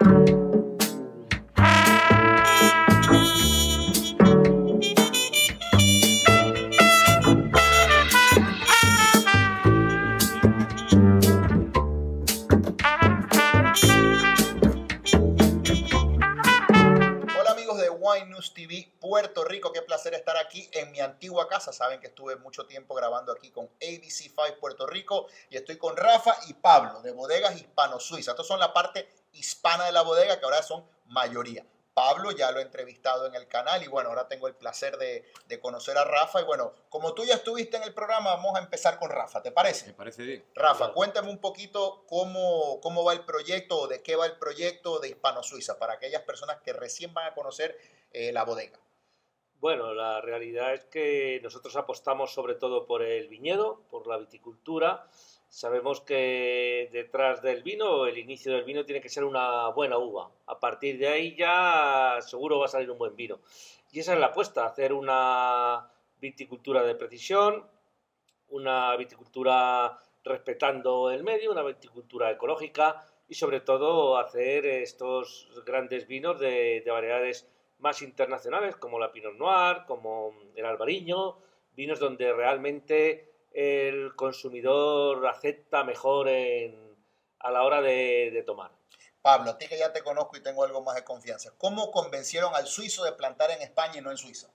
thank you Saben que estuve mucho tiempo grabando aquí con ABC5 Puerto Rico y estoy con Rafa y Pablo de Bodegas Hispano-Suiza. Estos son la parte hispana de la bodega que ahora son mayoría. Pablo ya lo he entrevistado en el canal y bueno, ahora tengo el placer de, conocer a Rafa. Y bueno, como tú ya estuviste en el programa, vamos a empezar con Rafa, ¿te parece? Me parece bien. Rafa, cuéntame un poquito cómo, cómo va el proyecto o de qué va el proyecto de Hispano Suiza para aquellas personas que recién van a conocer eh, la bodega. Bueno, la realidad es que nosotros apostamos sobre todo por el viñedo, por la viticultura. Sabemos que detrás del vino, el inicio del vino tiene que ser una buena uva. A partir de ahí ya seguro va a salir un buen vino. Y esa es la apuesta, hacer una viticultura de precisión, una viticultura respetando el medio, una viticultura ecológica y sobre todo hacer estos grandes vinos de, de variedades más internacionales como la Pinot Noir, como el Albariño, vinos donde realmente el consumidor acepta mejor a la hora de, de tomar. Pablo, a ti que ya te conozco y tengo algo más de confianza, ¿cómo convencieron al suizo de plantar en España y no en Suiza?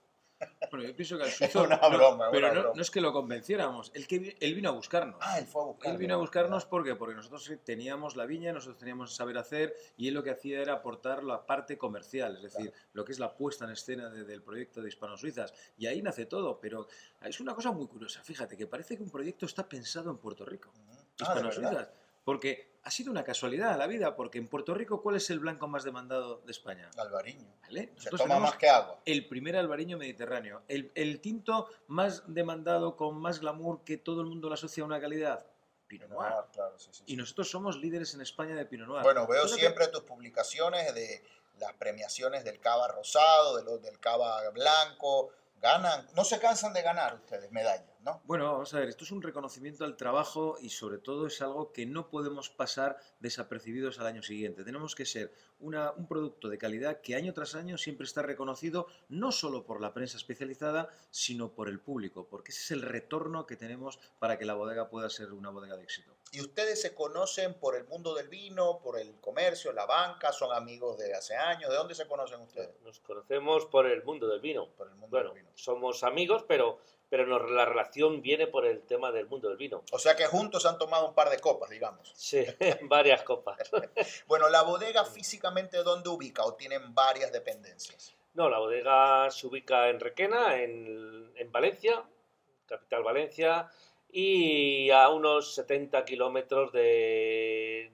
Bueno, yo pienso que al suizo. una broma, pero no, es que lo convenciéramos, él, que, él vino a buscarnos. Ah, él fue a buscarnos. Él vino a buscarnos porque, porque nosotros teníamos la viña, nosotros teníamos saber hacer y él lo que hacía era aportar la parte comercial, es decir, lo que es la puesta en escena del proyecto de Hispano-Suizas. Y ahí nace todo, pero es una cosa muy curiosa. Fíjate que parece que un proyecto está pensado en Puerto Rico. Ah, Hispano-Suizas. Porque ha sido una casualidad la vida, porque en Puerto Rico, ¿cuál es el blanco más demandado de España? Albariño. ¿Vale? Se toma más que agua. El primer albariño mediterráneo. El, tinto más demandado, con más glamour, que todo el mundo lo asocia a una calidad. Pinot Noir. Claro, sí, sí, y nosotros somos líderes en España de Pinot Noir. Bueno, veo siempre tus publicaciones de las premiaciones del cava rosado, de los del cava blanco, no se cansan de ganar ustedes medallas, ¿no? Bueno, vamos a ver, esto es un reconocimiento al trabajo y sobre todo es algo que no podemos pasar desapercibidos al año siguiente. Tenemos que ser un producto de calidad que año tras año siempre está reconocido no solo por la prensa especializada, sino por el público, porque ese es el retorno que tenemos para que la bodega pueda ser una bodega de éxito. ¿Y ustedes se conocen por el mundo del vino, por el comercio, la banca? ¿Son amigos de hace años? ¿De dónde se conocen ustedes? Nos conocemos por el mundo del vino. Por el mundo del vino. Somos amigos, pero, pero la relación viene por el tema del mundo del vino. O sea que juntos han tomado un par de copas, digamos. Sí, varias copas. bueno, ¿la bodega físicamente dónde ubica o tienen varias dependencias? No, la bodega se ubica en Requena, en, en Valencia, capital Valencia y a unos 70 kilómetros del,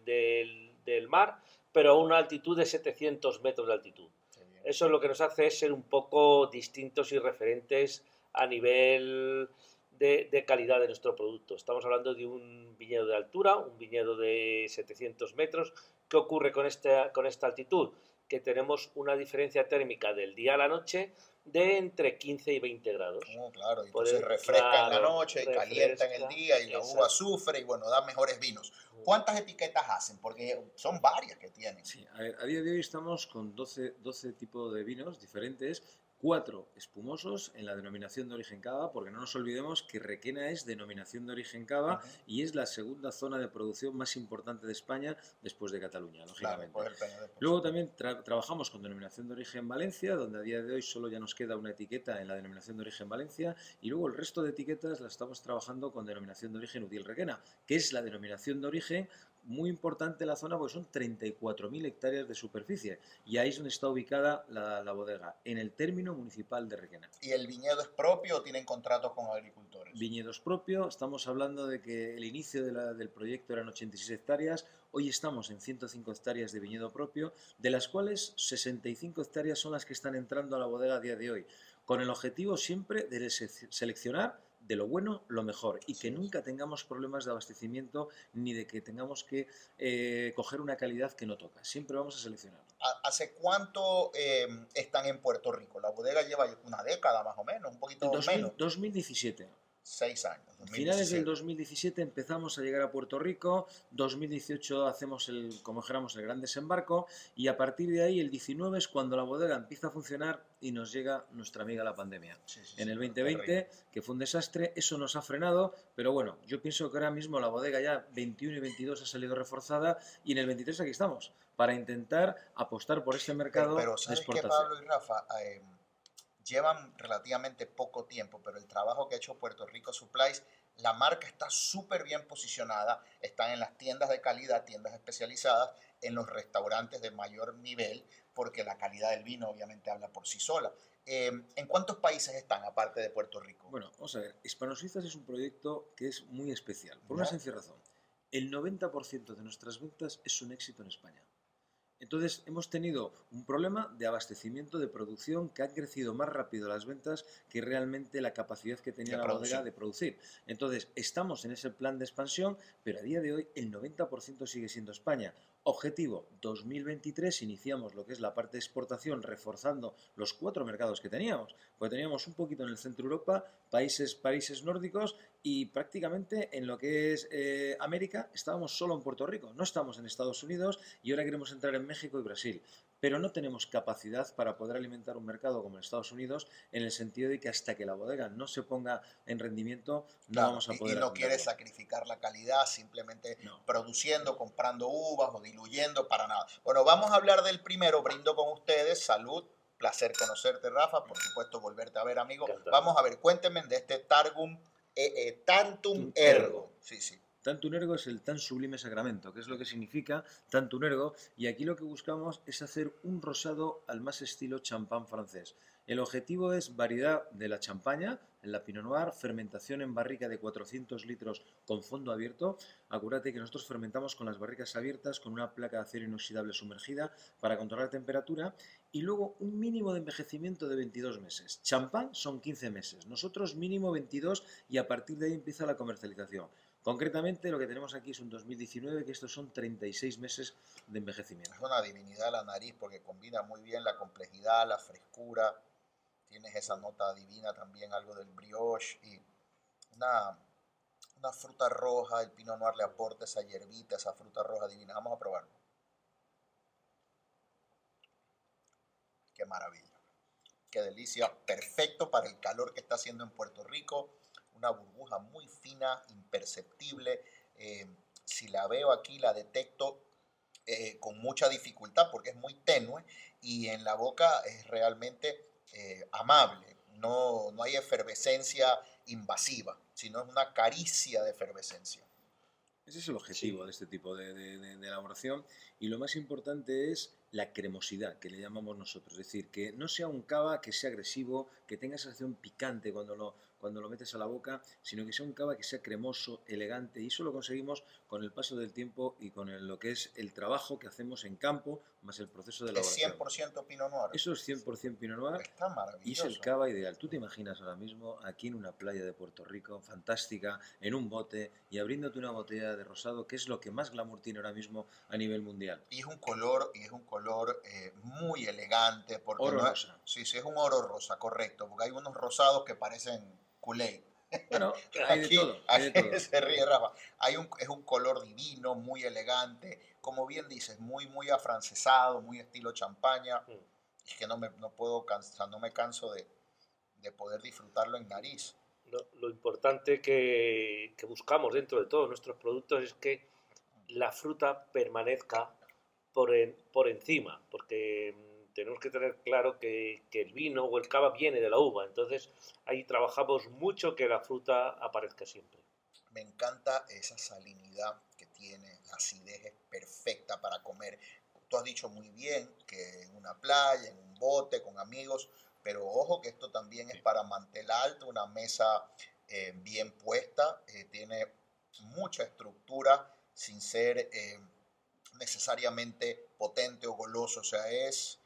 mar, pero a una altitud de 700 metros de altitud. Eso es lo que nos hace ser un poco distintos y referentes a nivel de, calidad de nuestro producto. Estamos hablando de un viñedo de altura, un viñedo de 700 metros. ¿Qué ocurre con, este, con esta altitud? Que tenemos una diferencia térmica del día a la noche de entre 15 y 20 grados. Oh, claro, y entonces refresca en la noche, y calienta en el día y la uva sufre y bueno, da mejores vinos. ¿Cuántas etiquetas hacen? Porque son varias que tienen. Sí, a, día de hoy estamos con 12, 12 tipos de vinos diferentes cuatro espumosos en la denominación de origen cava, porque no nos olvidemos que Requena es denominación de origen cava y es la segunda zona de producción más importante de España después de Cataluña, lógicamente. Luego también trabajamos con denominación de origen Valencia, donde a día de hoy solo ya nos queda una etiqueta en la denominación de origen Valencia, y luego el resto de etiquetas las estamos trabajando con denominación de origen Utiel Requena, que es la denominación de origen muy importante la zona porque son 34.000 hectáreas de superficie y ahí es donde está ubicada la, bodega, en el término municipal de Requena. ¿Y el viñedo es propio o tienen contratos con agricultores? Viñedos propio, estamos hablando de que el inicio del proyecto eran 86 hectáreas, hoy estamos en 105 hectáreas de viñedo propio, de las cuales 65 hectáreas son las que están entrando a la bodega a día de hoy, con el objetivo siempre de seleccionar de lo bueno lo mejor y que nunca tengamos problemas de abastecimiento ni de que tengamos que eh, coger una calidad que no toca. Siempre vamos a seleccionar. ¿Hace cuánto eh, están en Puerto Rico? La bodega lleva una década más o menos, un poquito menos. 2017. Seis años. Finales del 2017 empezamos a llegar a Puerto Rico, 2018 hacemos el, como dijéramos, el gran desembarco y a partir de ahí el 19 es cuando la bodega empieza a funcionar y nos llega nuestra amiga la pandemia. en el 2020, que fue un desastre, eso nos ha frenado, pero bueno, yo pienso que ahora mismo la bodega ya 21 y 22 ha salido reforzada y en el 23 aquí estamos para intentar apostar por este mercado pero, ¿sabes de Pablo y Rafa? Eh, llevan relativamente poco tiempo, pero el trabajo que ha hecho Puerto Rico Supplies, la marca está súper bien posicionada, están en las tiendas de calidad, tiendas especializadas, en los restaurantes de mayor nivel, porque la calidad del vino obviamente habla por sí sola. Em, ¿En cuántos países están aparte de Puerto Rico? Bueno, vamos a ver, Hispano Suizas es un proyecto que es muy especial, por una sencilla razón. El 90% de nuestras ventas es un éxito en España. Entonces hemos tenido un problema de abastecimiento, de producción, que ha crecido más rápido las ventas que realmente la capacidad que tenía la bodega de producir. Entonces estamos en ese plan de expansión, pero a día de hoy el 90% sigue siendo España. Objetivo 2023, iniciamos lo que es la parte de exportación reforzando los cuatro mercados que teníamos, porque teníamos un poquito en el centro Europa, países, países nórdicos y prácticamente en lo que es eh, América estábamos solo en Puerto Rico, no estamos en Estados Unidos y ahora queremos entrar en México y Brasil pero no tenemos capacidad para poder alimentar un mercado como en Estados Unidos en el sentido de que hasta que la bodega no se ponga en rendimiento no vamos a poder. Y, no quiere sacrificar la calidad simplemente produciendo, comprando uvas o diluyendo para nada. Bueno, vamos a hablar del primero. Brindo con ustedes. Salud. Placer conocerte, Rafa. Por supuesto, volverte a ver, amigo. Vamos a ver, cuéntenme de este Targum eh, eh, Tantum Ergo. Sí, sí. Tantum ergo es el tan sublime sacramento, que es lo que significa tantum ergo, y aquí lo que buscamos es hacer un rosado al más estilo champán francés. El objetivo es variedad de la champaña, en la Pinot Noir, fermentación en barrica de 400 litros con fondo abierto. Acuérdate que nosotros fermentamos con las barricas abiertas con una placa de acero inoxidable sumergida para controlar la temperatura y luego un mínimo de envejecimiento de 22 meses. Champán son 15 meses, nosotros mínimo 22 y a partir de ahí empieza la comercialización. Concretamente, lo que tenemos aquí es un 2019, que estos son 36 meses de envejecimiento. Es una divinidad la nariz porque combina muy bien la complejidad, la frescura. Tienes esa nota divina también, algo del brioche y una, una fruta roja. El Pinot Noir le aporta esa hierbita, esa fruta roja divina. Vamos a probarlo. Qué maravilla. Qué delicia. Perfecto para el calor que está haciendo en Puerto Rico una burbuja muy fina, imperceptible. Eh, si la veo aquí, la detecto eh, con mucha dificultad porque es muy tenue y en la boca es realmente eh, amable. No, no hay efervescencia invasiva, sino es una caricia de efervescencia. Ese es el objetivo de este tipo de, de, elaboración y lo más importante es la cremosidad que le llamamos nosotros, es decir, que no sea un cava que sea agresivo, que tenga sensación picante cuando lo, cuando lo metes a la boca, sino que sea un cava que sea cremoso, elegante, y eso lo conseguimos con el paso del tiempo y con lo que es el trabajo que hacemos en campo, más el proceso de elaboración. ¿Es 100% Pinot Noir? Eso es 100% Pinot Noir. Está maravilloso. Y es el cava ideal. Tú te imaginas ahora mismo aquí en una playa de Puerto Rico, fantástica, en un bote, y abriéndote una botella de rosado, que es lo que más glamour tiene ahora mismo a nivel mundial. Y es un color, y es un color eh, muy elegante. Porque oro rosa. Sí, sí, es un oro rosa, correcto, porque hay unos rosados que parecen culé. Bueno, hay de todo. Se ríe Rafa. Hay un, es un color divino, muy elegante, como bien dices, muy, muy afrancesado, muy estilo champaña. Mm. Es que no me, no puedo cansar, no me canso de, de poder disfrutarlo en nariz. Lo, importante que, que, buscamos dentro de todos nuestros productos es que la fruta permanezca por, por encima, porque tenemos que tener claro que, el vino o el cava viene de la uva, entonces ahí trabajamos mucho que la fruta aparezca siempre. Me encanta esa salinidad que tiene, la acidez es perfecta para comer. Tú has dicho muy bien que en una playa, en un bote, con amigos, pero ojo que esto también es para mantel alto, una mesa eh, bien puesta, eh, tiene mucha estructura sin ser eh, necesariamente potente o goloso, o sea, es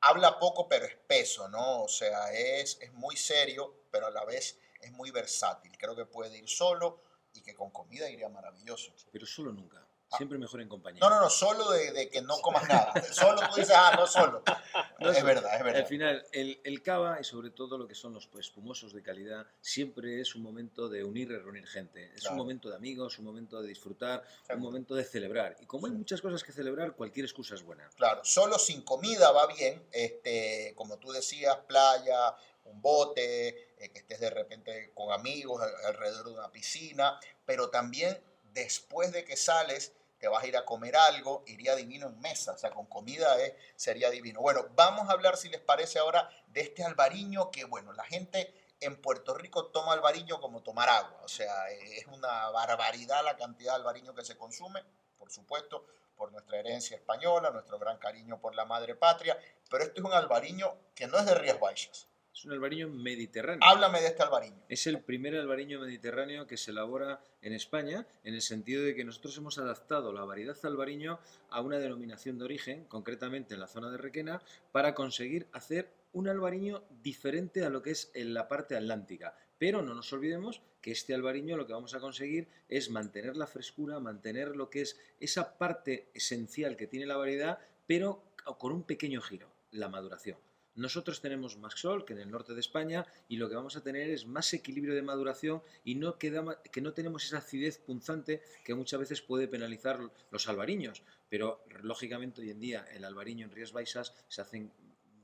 habla poco pero espeso, ¿no? O sea, es, es muy serio, pero a la vez es muy versátil. Creo que puede ir solo y que con comida iría maravilloso. Pero solo nunca. Siempre mejor en compañía. No, no, no, solo de, que no comas nada. solo tú dices, ah, no solo. es verdad, es verdad. Al final, el, el, cava y sobre todo lo que son los espumosos de calidad, siempre es un momento de unir y reunir gente. Es un momento de amigos, un momento de disfrutar, un momento de celebrar. Y como hay muchas cosas que celebrar, cualquier excusa es buena. Claro, solo sin comida va bien, este, como tú decías, playa, un bote, eh, que estés de repente con amigos alrededor de una piscina, pero también después de que sales te vas a ir a comer algo, iría divino en mesa, o sea, con comida eh, sería divino. Bueno, vamos a hablar, si les parece ahora, de este albariño que, bueno, la gente en Puerto Rico toma albariño como tomar agua, o sea, es una barbaridad la cantidad de albariño que se consume, por supuesto, por nuestra herencia española, nuestro gran cariño por la madre patria, pero esto es un albariño que no es de Rías Baixas, es un albariño mediterráneo. Háblame de este albariño. Es el primer albariño mediterráneo que se elabora en España, en el sentido de que nosotros hemos adaptado la variedad albariño a una denominación de origen, concretamente en la zona de Requena, para conseguir hacer un albariño diferente a lo que es en la parte atlántica. Pero no nos olvidemos que este albariño lo que vamos a conseguir es mantener la frescura, mantener lo que es esa parte esencial que tiene la variedad, pero con un pequeño giro, la maduración. Nosotros tenemos más sol que en el norte de España y lo que vamos a tener es más equilibrio de maduración y no queda, que no tenemos esa acidez punzante que muchas veces puede penalizar los albariños. Pero lógicamente hoy en día el albariño en Rías Baixas se hacen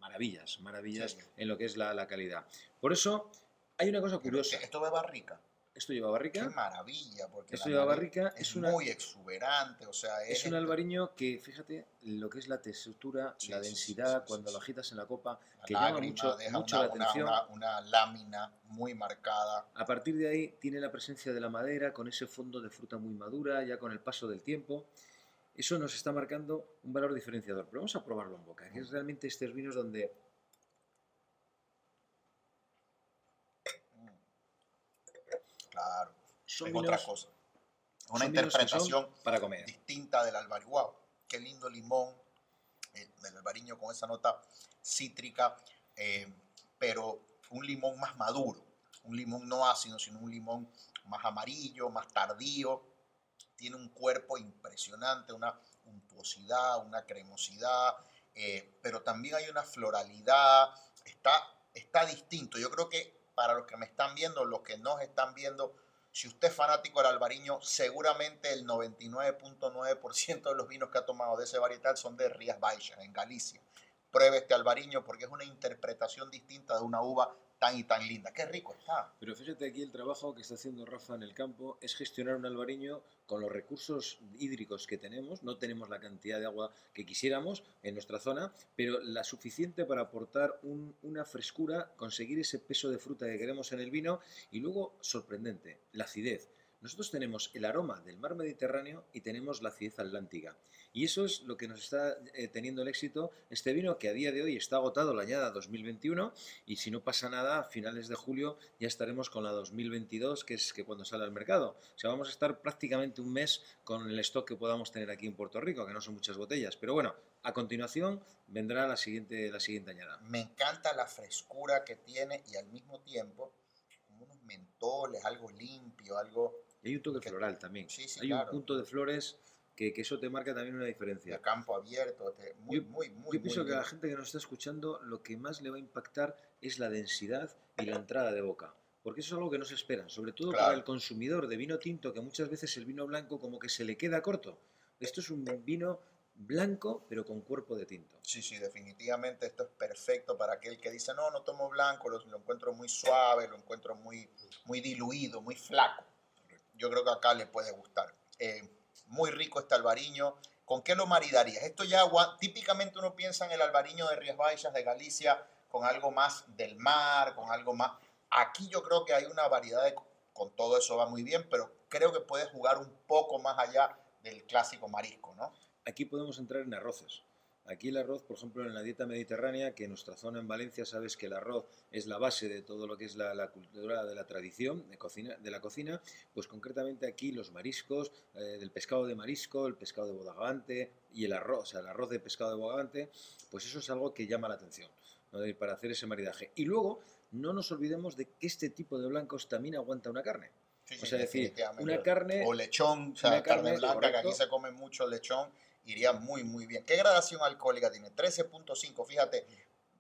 maravillas, maravillas en lo que es la, calidad. Por eso hay una cosa curiosa. Esto va barrica. Esto lleva barrica. Qué maravilla, porque esto lleva barrica. Es, muy exuberante, o sea, es, un albariño que, fíjate, lo que es la textura, la densidad, cuando lo agitas en la copa, que llama mucho, mucho la atención. Una, lámina muy marcada. A partir de ahí tiene la presencia de la madera con ese fondo de fruta muy madura, ya con el paso del tiempo. Eso nos está marcando un valor diferenciador. Pero vamos a probarlo en boca, que es realmente estos vinos donde Claro, son otra cosa. Una interpretación para comer. distinta del albariño. Wow, qué lindo limón eh, del albariño con esa nota cítrica, eh, pero un limón más maduro, un limón no ácido, sino un limón más amarillo, más tardío. Tiene un cuerpo impresionante, una untuosidad, una cremosidad, eh, pero también hay una floralidad. Está, está distinto. Yo creo que para los que me están viendo, los que nos están viendo, si usted es fanático del albariño, seguramente el 99.9% de los vinos que ha tomado de ese varietal son de Rías Baixas, en Galicia. Pruebe este albariño porque es una interpretación distinta de una uva tan y tan linda. Qué rico está. Pero fíjate aquí el trabajo que está haciendo Rafa en el campo es gestionar un albariño con los recursos hídricos que tenemos. No tenemos la cantidad de agua que quisiéramos en nuestra zona, pero la suficiente para aportar una frescura, conseguir ese peso de fruta que queremos en el vino y luego, sorprendente, la acidez. Nosotros tenemos el aroma del mar Mediterráneo y tenemos la acidez atlántica. Y eso es lo que nos está eh, teniendo el éxito este vino que a día de hoy está agotado la añada 2021 y si no pasa nada, a finales de julio ya estaremos con la 2022, que es que cuando sale al mercado. O sea, vamos a estar prácticamente un mes con el stock que podamos tener aquí en Puerto Rico, que no son muchas botellas. Pero bueno, a continuación vendrá la siguiente, la siguiente añada. Me encanta la frescura que tiene y al mismo tiempo unos mentoles, algo limpio, algo hay un toque floral también. hay un punto de flores que, eso te marca también una diferencia. De campo abierto, muy, muy, muy. Yo pienso que a la gente que nos está escuchando lo que más le va a impactar es la densidad y la entrada de boca. Porque eso es algo que no se espera, sobre todo para el consumidor de vino tinto, que muchas veces el vino blanco como que se le queda corto. Esto es un vino blanco, pero con cuerpo de tinto. Sí, sí, definitivamente esto es perfecto para aquel que dice, no, no tomo blanco, lo, lo encuentro muy suave, lo encuentro muy, muy diluido, muy flaco yo creo que acá le puede gustar. Eh, muy rico este albariño. ¿Con qué lo maridarías? Esto ya, típicamente uno piensa en el albariño de Rías Baixas, de Galicia, con algo más del mar, con algo más... Aquí yo creo que hay una variedad de... Con todo eso va muy bien, pero creo que puede jugar un poco más allá del clásico marisco, ¿no? Aquí podemos entrar en arroces. Aquí el arroz, por ejemplo, en la dieta mediterránea, que en nuestra zona en Valencia sabes que el arroz es la base de todo lo que es la, cultura de la tradición de, cocina, de la cocina, pues concretamente aquí los mariscos, eh, del pescado de marisco, el pescado de bodagante y el arroz, o sea, el arroz de pescado de bodagante, pues eso es algo que llama la atención para hacer ese maridaje. Y luego, no nos olvidemos de que este tipo de blancos también aguanta una carne. Sí, o sí, sea, decir, definitivamente. una carne... O lechón, o sea, carne carne, blanca, que aquí se come mucho lechón, iría muy, muy bien. ¿Qué gradación alcohólica tiene? 13.5, fíjate,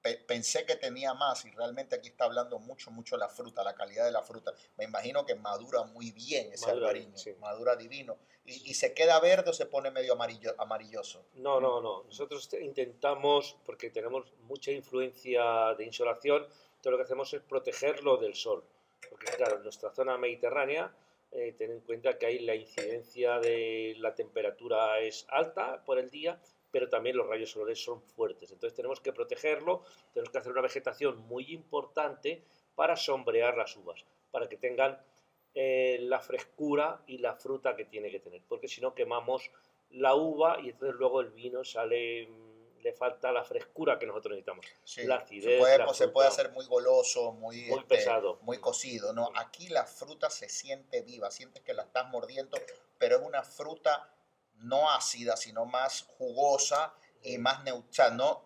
pe- pensé que tenía más y realmente aquí está hablando mucho, mucho la fruta, la calidad de la fruta. Me imagino que madura muy bien ese Madura albariño, sí. madura divino. ¿Y, y se queda verde o se pone medio amarillo, amarilloso? No, no, no. Nosotros te- intentamos, porque tenemos mucha influencia de insolación, todo lo que hacemos es protegerlo del sol. Porque claro, en nuestra zona mediterránea, eh, ten en cuenta que ahí la incidencia de la temperatura es alta por el día, pero también los rayos solares son fuertes. Entonces tenemos que protegerlo, tenemos que hacer una vegetación muy importante para sombrear las uvas, para que tengan eh, la frescura y la fruta que tiene que tener, porque si no quemamos la uva y entonces luego el vino sale, le falta la frescura que nosotros necesitamos. Sí, La se puede, la pues, se puede fruta. hacer muy goloso, muy, Muy este, pesado. muy cocido. No, aquí la fruta se siente viva, sientes que la estás mordiendo, pero es una fruta no ácida, sino más jugosa y más neutral. No,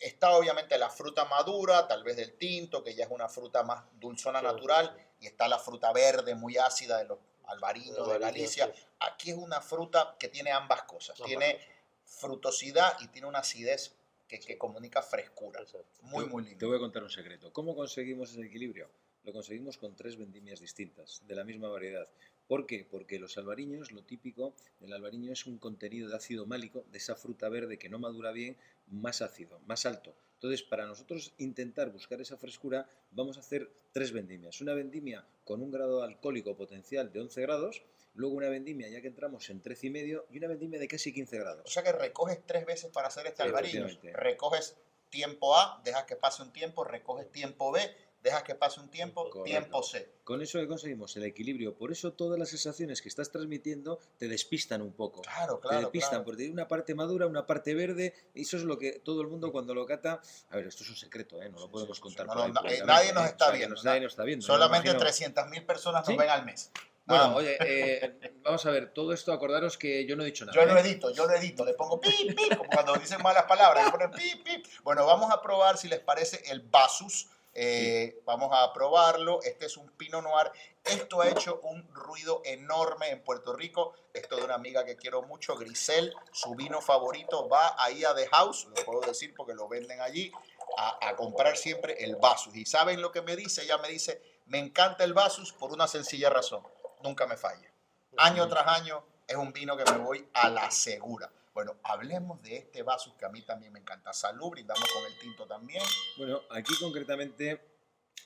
está obviamente la fruta madura, tal vez del tinto, que ya es una fruta más dulzona Sí, natural, sí. y está la fruta verde muy ácida de los albariños de Galicia. Aquí es una fruta que tiene ambas cosas. Ambas tiene cosas. Frutosidad y tiene una acidez que, que comunica frescura. Exacto. Muy, Te- muy Te lindo. voy a contar un secreto. ¿Cómo conseguimos ese equilibrio? Lo conseguimos con tres vendimias distintas, de la misma variedad. ¿Por qué? Porque los albariños, lo típico del albariño es un contenido de ácido málico, de esa fruta verde que no madura bien, más ácido, más alto. Entonces, para nosotros intentar buscar esa frescura, vamos a hacer tres vendimias. Una vendimia con un grado alcohólico potencial de 11 grados, luego una vendimia ya que entramos en 13,5 y medio y una vendimia de casi 15 grados. O sea que recoges tres veces para hacer este efectivamente. Recoges tiempo A, dejas que pase un tiempo, recoges tiempo B, dejas que pase un tiempo, Correcto. tiempo C. Con eso que conseguimos el equilibrio. Por eso todas las sensaciones que estás transmitiendo te despistan un poco. Claro, te claro. despistan claro. porque hay una parte madura, una parte verde. Y eso es lo que todo el mundo cuando lo cata. A ver, esto es un secreto, ¿eh? no lo podemos sí, contar. sí, por no, ahí no, públicamente, nadie nos está viendo, nadie nos está viendo. Solamente imagino- 300.000 personas nos ven al mes. Bueno, más. oye, eh, vamos a ver, todo esto acordaros que yo no he dicho nada. Yo lo ¿eh? edito, yo lo edito, le pongo pip, pip, como cuando dicen malas palabras, le ponen pip, pip. Bueno, vamos a probar si les parece el Basus. Eh, Vamos a probarlo. Este es un Pinot Noir. Esto ha hecho un ruido enorme en Puerto Rico. Esto de una amiga que quiero mucho, Grisel. Su vino favorito va ahí a The House, lo puedo decir porque lo venden allí, a, a comprar siempre el Basus. Y ¿saben lo que me dice? Ella me dice, me encanta el Basus por una sencilla razón. Nunca me falla. Año tras año es un vino que me voy a la segura. Bueno, hablemos de este Basus que a mí también me encanta. Salud, brindamos con el tinto también. Bueno, aquí concretamente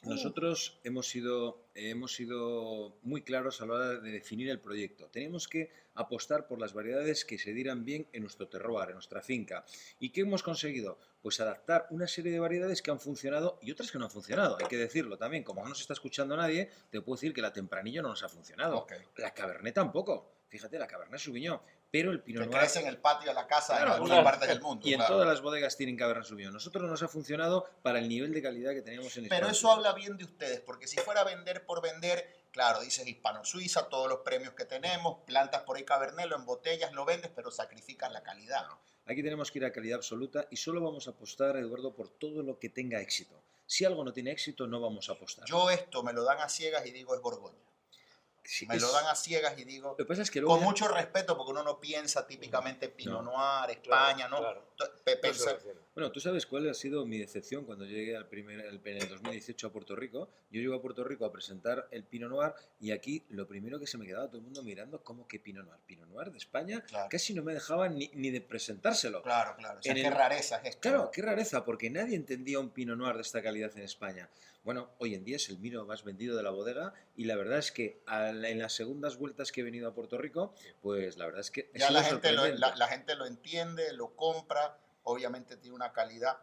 nosotros hemos sido, hemos sido muy claros a la hora de definir el proyecto. Teníamos que apostar por las variedades que se dieran bien en nuestro terroir, en nuestra finca. ¿Y qué hemos conseguido? Pues adaptar una serie de variedades que han funcionado y otras que no han funcionado. Hay que decirlo también. Como no nos está escuchando nadie, te puedo decir que la Tempranillo no nos ha funcionado. La Cabernet tampoco. Fíjate, la Cabernet Sauvignon. Pero el Pinot Noir... crece en el patio de la casa Claro, en algunas claro. partes del mundo. Y en claro. todas las bodegas tienen Cabernet Sauvignon. Nosotros nos ha funcionado para el nivel de calidad que teníamos en Pero España. eso habla bien de ustedes, porque si fuera a vender por vender, claro, dices hispano-suiza, todos los premios que tenemos, plantas por ahí Cabernet, lo embotellas, lo vendes, pero sacrificas la calidad. Aquí tenemos que ir a calidad absoluta y solo vamos a apostar, Eduardo, por todo lo que tenga éxito. Si algo no tiene éxito, no vamos a apostar. Yo esto me lo dan a ciegas y digo es Borgoña. Sí, Me es- lo dan a ciegas y digo, Lo que pasa es que luego con ya- mucho respeto, porque uno no piensa típicamente Pinot No. Noir, España, ¿no? claro. Bueno, tú sabes cuál ha sido mi decepción cuando llegué al primer, al- en el 2018 a Puerto Rico. Yo llego a Puerto Rico a presentar el Pinot Noir y aquí lo primero que se me quedaba todo el mundo mirando, ¿cómo que Pinot Noir? Pinot Noir de España Claro. casi no me dejaban ni, ni de presentárselo. Claro, claro. O sea, qué el- rareza es esto. Claro, qué rareza, porque nadie entendía un Pinot Noir de esta calidad en España. Bueno, hoy en día es el vino más vendido de la bodega y la verdad es que al- en las segundas vueltas que he venido a Puerto Rico, pues la verdad es que... Ya la gente, lo, la, la gente lo entiende, lo compra, obviamente tiene una calidad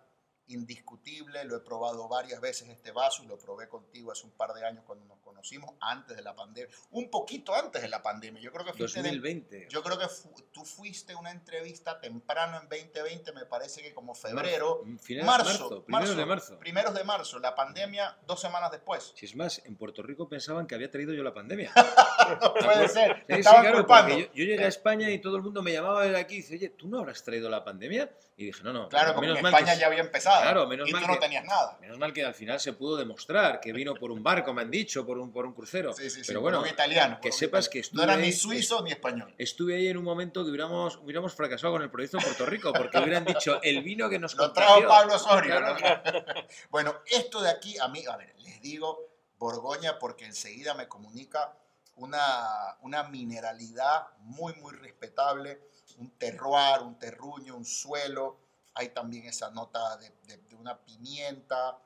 indiscutible, lo he probado varias veces este vaso, lo probé contigo hace un par de años cuando nos conocimos, antes de la pandemia, un poquito antes de la pandemia, yo creo que fuiste de- 2020. yo creo que fu- tú fuiste a una entrevista temprano en 2020, me parece que como febrero, Marzo, primeros de marzo. primeros de marzo, la pandemia dos semanas después. Si es más, en Puerto Rico pensaban que había traído yo la pandemia. No puede ser, Sí, te sí, estaban claro, culpando. porque yo, yo llegué a España y todo el mundo me llamaba de aquí y dice, oye, ¿tú no habrás traído la pandemia? Y dije, no, no. Claro, porque en España que, ya había empezado. Nada. Claro, menos y mal tú no que- tenías nada. Menos mal que al final se pudo demostrar que vino por un barco, me han dicho, por un, por un crucero. Sí, sí, sí, Pero por bueno, un italiano. que sepas italiano. que No estuve era ni suizo ni español. Estuve ahí en un momento que hubiéramos, hubiéramos fracasado con el proyecto en Puerto Rico, porque hubieran dicho el vino que nos Lo trajo. Pablo Osorio. Claro. ¿no? bueno, esto de aquí, a mí, a ver, les digo Borgoña porque enseguida me comunica una, una mineralidad muy, muy respetable, un terroir, un terruño, un suelo. Hay también esa nota de, de- de una pimienta,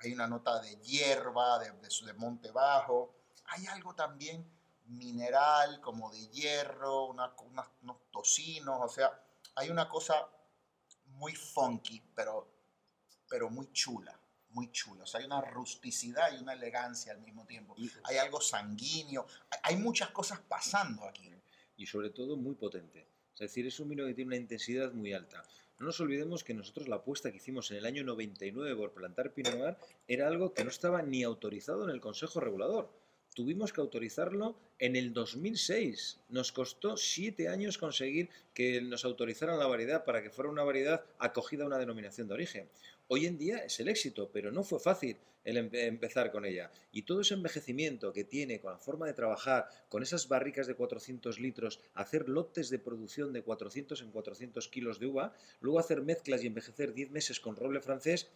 hay una nota de hierba, de, de, monte bajo. Hay algo también mineral, como de hierro, una- unos tocinos, o sea, hay una cosa muy funky, pero, pero muy chula, muy chula. O sea, hay una rusticidad y una elegancia al mismo tiempo. Y, Hay algo sanguíneo, hay- hay muchas cosas pasando aquí. y sobre todo muy potente. Es decir, es un vino que tiene una intensidad muy alta. No nos olvidemos que nosotros la apuesta que hicimos en el año 99 por plantar Pinot Noir era algo que no estaba ni autorizado en el Consejo Regulador. Tuvimos que autorizarlo en el 2006. Nos costó siete años conseguir que nos autorizaran la variedad para que fuera una variedad acogida a una denominación de origen. Hoy en día es el éxito, pero no fue fácil el empe- empezar con ella. Y todo ese envejecimiento que tiene con la forma de trabajar, con esas barricas de 400 litros, hacer lotes de producción de 400 en 400 kilos de uva, luego hacer mezclas y envejecer 10 meses con roble francés,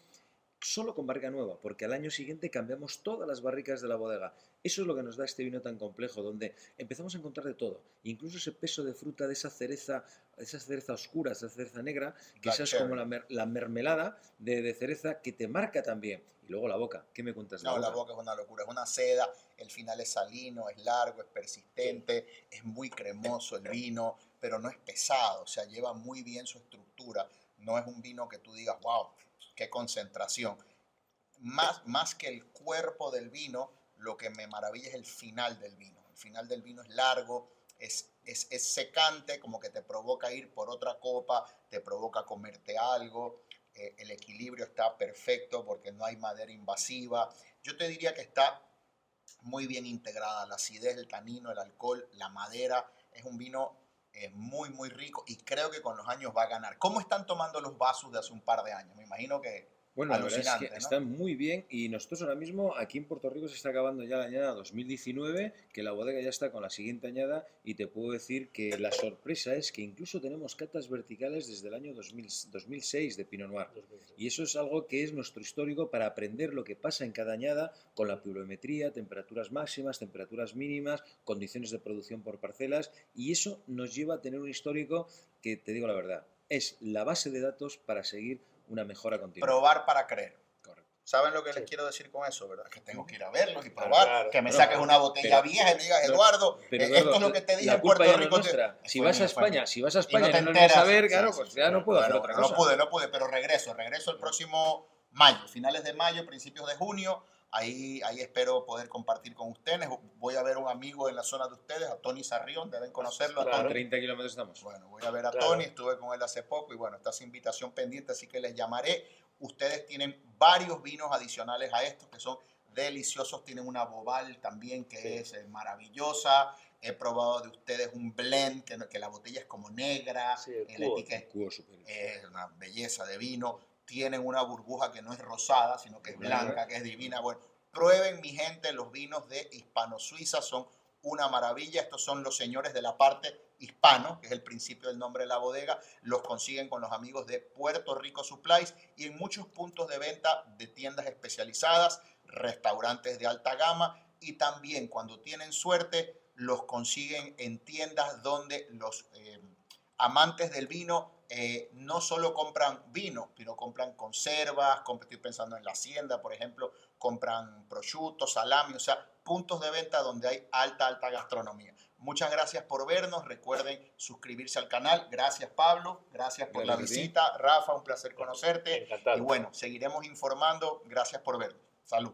solo con barrica nueva, porque al año siguiente cambiamos todas las barricas de la bodega. Eso es lo que nos da este vino tan complejo, donde empezamos a encontrar de todo, incluso ese peso de fruta de esa cereza, esa cereza oscura, esa cereza negra, cherry. como la, mer- la mermelada de, de cereza que te marca también. Y luego la boca, ¿qué me cuentas No, la boca? boca es una locura, es una seda, el final es salino, es largo, es persistente, es muy cremoso el vino, pero no es pesado, o sea, lleva muy bien su estructura. No es un vino que tú digas, wow, qué concentración. Más, más que el cuerpo del vino, lo que me maravilla es el final del vino. El final del vino es largo, es, es, es secante, como que te provoca ir por otra copa, te provoca comerte algo. eh, el equilibrio está perfecto porque no hay madera invasiva. Yo te diría que está muy bien integrada la acidez, el tanino, el alcohol, la madera. Es un vino eh, muy, muy rico y creo que con los años va a ganar. ¿Cómo están tomando los vasos de hace un par de años? Me imagino que Bueno, la verdad es que Alucinante, ¿no? están muy bien y nosotros ahora mismo aquí en Puerto Rico se está acabando ya la añada 2019, que la bodega ya está con la siguiente añada y te puedo decir que la sorpresa es que incluso tenemos catas verticales desde el año 2000 2006 de Pinot Noir. Y eso es algo que es nuestro histórico para aprender lo que pasa en cada añada con la pluviometría, temperaturas máximas, temperaturas mínimas, condiciones de producción por parcelas. Y eso nos lleva a tener un histórico que, te digo la verdad, es la base de datos para seguir una mejora continua. probar para creer. Correcto. ¿Saben lo que Sí. les quiero decir con eso, verdad? Que tengo que ir a verlos y Claro, probar, claro. que me No, saques una botella pero- vieja y me digas, Eduardo, Pero, eh, Eduardo, esto es lo que te dije en Puerto Rico. te-. Si vas a mío, fue España, mío. si vas a Y España no y te no nos vienes a enteras. ver, claro, sí, pues sí. ya no puedo hacer otra cosa. No pude, no pude, pero regreso, regreso el próximo mayo, finales de mayo, principios de junio. Ahí, ahí espero poder compartir con ustedes. Voy a ver a un amigo en la zona de ustedes, a Tony Sarrión, deben conocerlo. a Claro. Tony. 30 kilómetros estamos. Bueno, voy a ver a Claro. Tony, estuve con él hace poco y bueno, esta es invitación pendiente, así que les llamaré. Ustedes tienen varios vinos adicionales a estos que son deliciosos. Tienen una bobal también que Sí. es eh, maravillosa. He probado de ustedes un blend que, que la botella es como negra, Sí, el el cubo. etiqueta Cubo es una belleza de vino. Tienen una burbuja que no es rosada, sino que es Blanca. que es divina. Bueno, prueben, mi gente, los vinos de Hispano Suiza son una maravilla. Estos son los señores de la parte hispano, que es el principio del nombre de la bodega. Los consiguen con los amigos de Puerto Rico Supplies y en muchos puntos de venta de tiendas especializadas, restaurantes de alta gama y también cuando tienen suerte los consiguen en tiendas donde los eh, amantes del vino eh, no solo compran vino, sino compran conservas, comp- estoy pensando en la hacienda, por ejemplo, compran prosciutto, salami, o sea, puntos de venta donde hay alta, alta gastronomía. Muchas gracias por vernos, recuerden suscribirse al canal, gracias Pablo, gracias por la Gracias visita, Rafa, un placer conocerte. Encantado. y bueno, seguiremos informando, gracias por vernos, salud.